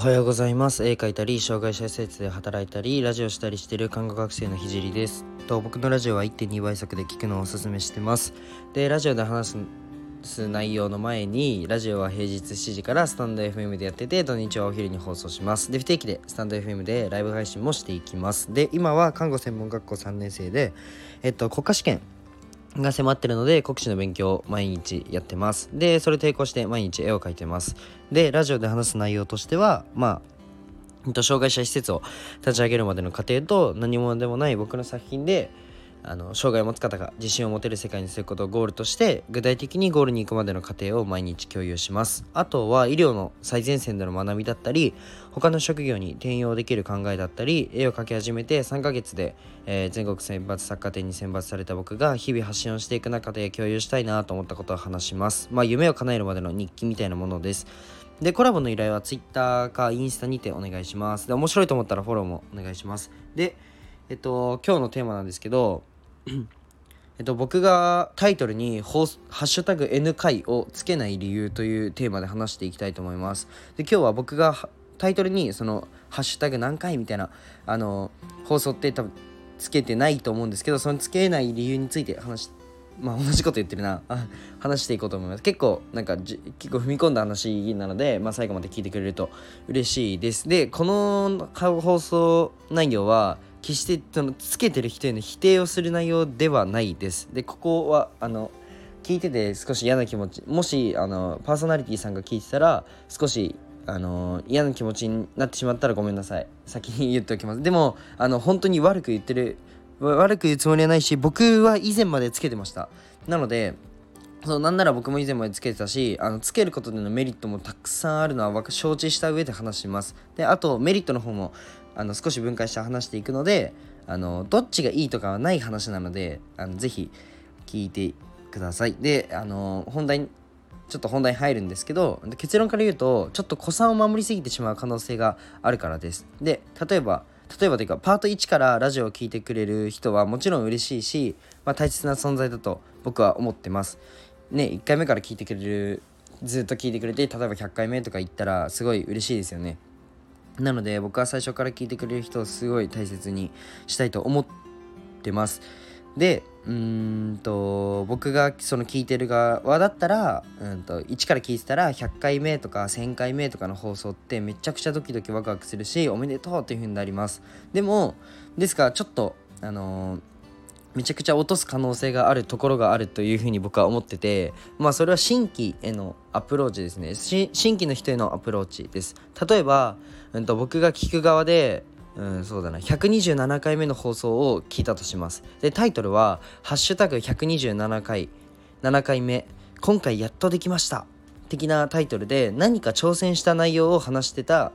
おはようございます。絵描いたり障害者施設で働いたりラジオしたりしている看護学生のひじりです。と僕のラジオは1.2倍速で聞くのをおすすめしてます。でラジオで話す内容の前にラジオは平日7時からスタンド FM でやってて土日はお昼に放送します。で不定期でスタンド FM でライブ配信もしていきます。で今は看護専門学校3年生でえっと国家試験が迫ってるので国試の勉強を毎日やってます。でそれ抵抗して毎日絵を描いてます。でラジオで話す内容としてはまあ障害者施設を立ち上げるまでの過程と何者でもない僕の作品であの障害を持つ方が自信を持てる世界にすることをゴールとして具体的にゴールに行くまでの過程を毎日共有しますあとは医療の最前線での学びだったり他の職業に転用できる考えだったり絵を描き始めて3ヶ月で、えー、全国選抜作家展に選抜された僕が日々発信をしていく中で共有したいなと思ったことを話しますまあ夢を叶えるまでの日記みたいなものですで、コラボの依頼は Twitter かインスタにてお願いします。で、面白いと思ったらフォローもお願いします。で、えっと、今日のテーマなんですけど、えっと、僕がタイトルに「ハッシュタグ N 回」をつけない理由というテーマで話していきたいと思います。で今日は僕がタイトルにその「ハッシュタグ何回」みたいなあの放送って多分つけてないと思うんですけどそのつけない理由について話してまあ同じこと言ってるな。話していこうと思います。結構なんか結構踏み込んだ話なので、まあ、最後まで聞いてくれると嬉しいです。でこの放送内容は決してそのつけてる人への否定をする内容ではないです。でここはあの聞いてて少し嫌な気持ちもしあのパーソナリティさんが聞いてたら少しあの嫌な気持ちになってしまったらごめんなさい。先に言っておきます。でもあの本当に悪く言ってる悪く言うつもりはないし僕は以前までつけてました。なのでそうなんなら僕も以前までつけてたしあのつけることでのメリットもたくさんあるのは承知した上で話します。であとメリットの方もあの少し分解して話していくのであのどっちがいいとかはない話なのであのぜひ聞いてください。であの本題ちょっと本題入るんですけど結論から言うとちょっと子さんを守りすぎてしまう可能性があるからです。で例えば例えばというかパート1からラジオを聴いてくれる人はもちろん嬉しいし、まあ、大切な存在だと僕は思ってます。ね1回目から聞いてくれるずっと聞いてくれて例えば100回目とか言ったらすごい嬉しいですよね。なので僕は最初から聞いてくれる人をすごい大切にしたいと思ってます。で、うんと僕がその聞いてる側だったらうんと1から聞いてたら100回目とか1000回目とかの放送ってめちゃくちゃドキドキワクワクするしおめでとうっていう風になりますでもですからちょっとあのーめちゃくちゃ落とす可能性があるところがあるというふうに僕は思っててまあそれは新規へのアプローチですね。新規の人へのアプローチです。例えば、うん、と僕が聞く側でうんそうだな127回目の放送を聞いたとします。でタイトルは「ハッシュタグ #127 回7回目今回やっとできました」的なタイトルで何か挑戦した内容を話してた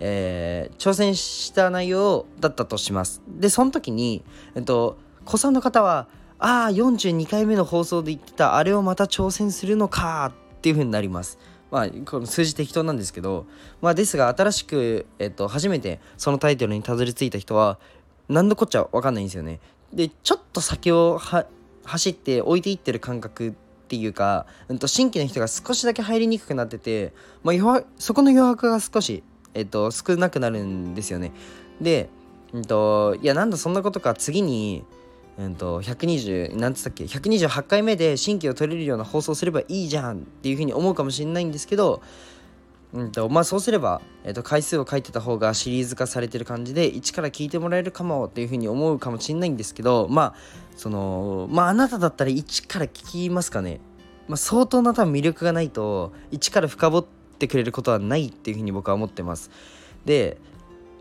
えー、挑戦した内容だったとします。で、その時に、えっと、子さんの方はああ42回目の放送で言ってたあれをまた挑戦するのかっていう風になります。まあ、この数字適当なんですけど、まあ、ですが新しく、えっと、初めてそのタイトルにたどり着いた人は何のこっちゃ分かんないんですよね。でちょっと先を走って置いていってる感覚っていうか、うんと、新規の人が少しだけ入りにくくなってて、まあ、そこの余白が少し、えっと、少なくなるんですよね。で、うんといやなんだそんなことか次にうんと、120何つったっけ？128回目で新規を取れるような放送すればいいじゃんっていうふうに思うかもしれないんですけど、うんとまあ、そうすれば、えー、と回数を書いてた方がシリーズ化されてる感じで1から聞いてもらえるかもっていうふうに思うかもしれないんですけどまあそのまああなただったら1から聞きますかね、まあ、相当な多分魅力がないと1から深掘ってくれることはないっていうふうに僕は思ってます。で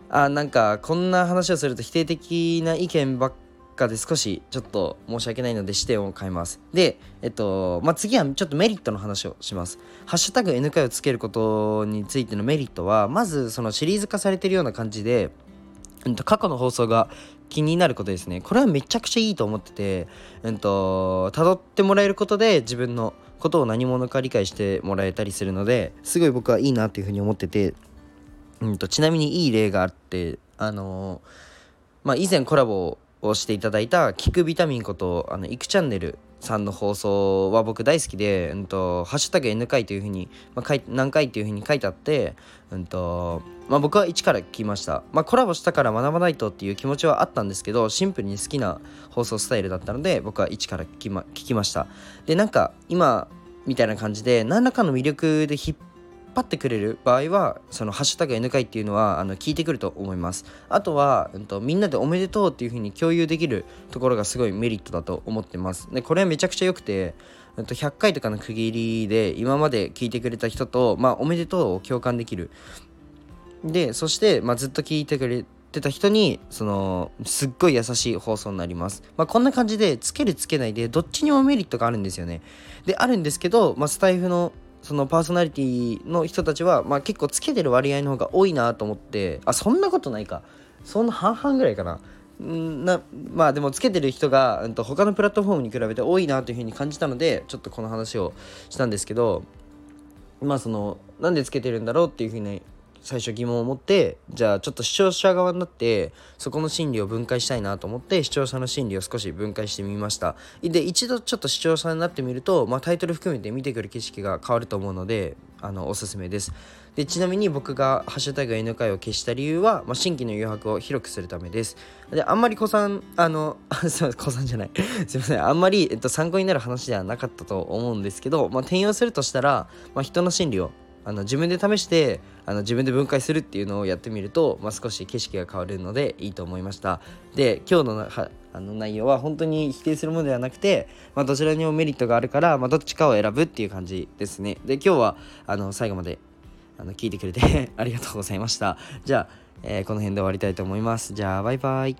あなんかこんな話をすると否定的な意見ばっかで少しちょっと申し訳ないので視点を変えます。で、えっと、まあ、次はちょっとメリットの話をします。ハッシュタグ NK をつけることについてのメリットは、まずそのシリーズ化されてるような感じで、うん、と過去の放送が気になることですね。これはめちゃくちゃいいと思ってて、うんと、辿ってもらえることで自分のことを何者か理解してもらえたりするのですごい僕はいいなっていうふうに思ってて、うんと、ちなみにいい例があって、あのー、まあ、以前コラボををしていただいた「聞くビタミン」ことあのイクチャンネルさんの放送は僕大好きで、うんと、ハッシュタグ N 回というふうに、まあ、何回っていうふうに書いてあって、うんとまあ、僕は1から聞きました、まあ、コラボしたから学ばないとっていう気持ちはあったんですけどシンプルに好きな放送スタイルだったので僕は1から聞きま聞きました。でなんか今みたいな感じで何らかの魅力で引っ張ってくれる場合はその「ハッシュタグ #N 回」っていうのはあの聞いてくると思います。あとは、うんと、みんなでおめでとうっていう風に共有できるところがすごいメリットだと思ってます。でこれはめちゃくちゃ良くてうんと100回とかの区切りで今まで聞いてくれた人と、まあ、おめでとうを共感できる。でそして、まあ、ずっと聞いてくれてた人にそのすっごい優しい放送になります、まあ、こんな感じでつけるつけないでどっちにもメリットがあるんですよね。であるんですけど、まあ、スタイフのそのパーソナリティの人たちは、まあ、結構つけてる割合の方が多いなと思ってあそんなことないか。そんな半々ぐらいかな。なまあでもつけてる人が、うん、と他のプラットフォームに比べて多いなというふうに感じたのでちょっとこの話をしたんですけどまあそのなんでつけてるんだろうっていうふうに最初疑問を持ってじゃあちょっと視聴者側になってそこの心理を分解したいなと思って視聴者の心理を少し分解してみました。で一度ちょっと視聴者になってみると、まあ、タイトル含めて見てくる景色が変わると思うのであのおすすめです。でちなみに僕が「ハッシュタグ #N 会」を消した理由は、まあ、新規の誘惑を広くするためです。であんまり子さんあのすいません子さんじゃない。すいません。あんまり、えっと、参考になる話ではなかったと思うんですけど、まあ、転用するとしたら、まあ、人の心理をあの自分で試してあの自分で分解するっていうのをやってみると、まあ、少し景色が変わるのでいいと思いました。で今日のはあの内容は本当に否定するものではなくて、まあ、どちらにもメリットがあるから、まあ、どっちかを選ぶっていう感じですね。で今日はあの最後まであの聞いてくれて ありがとうございました。じゃあ、えー、この辺で終わりたいと思います。じゃあバイバイ。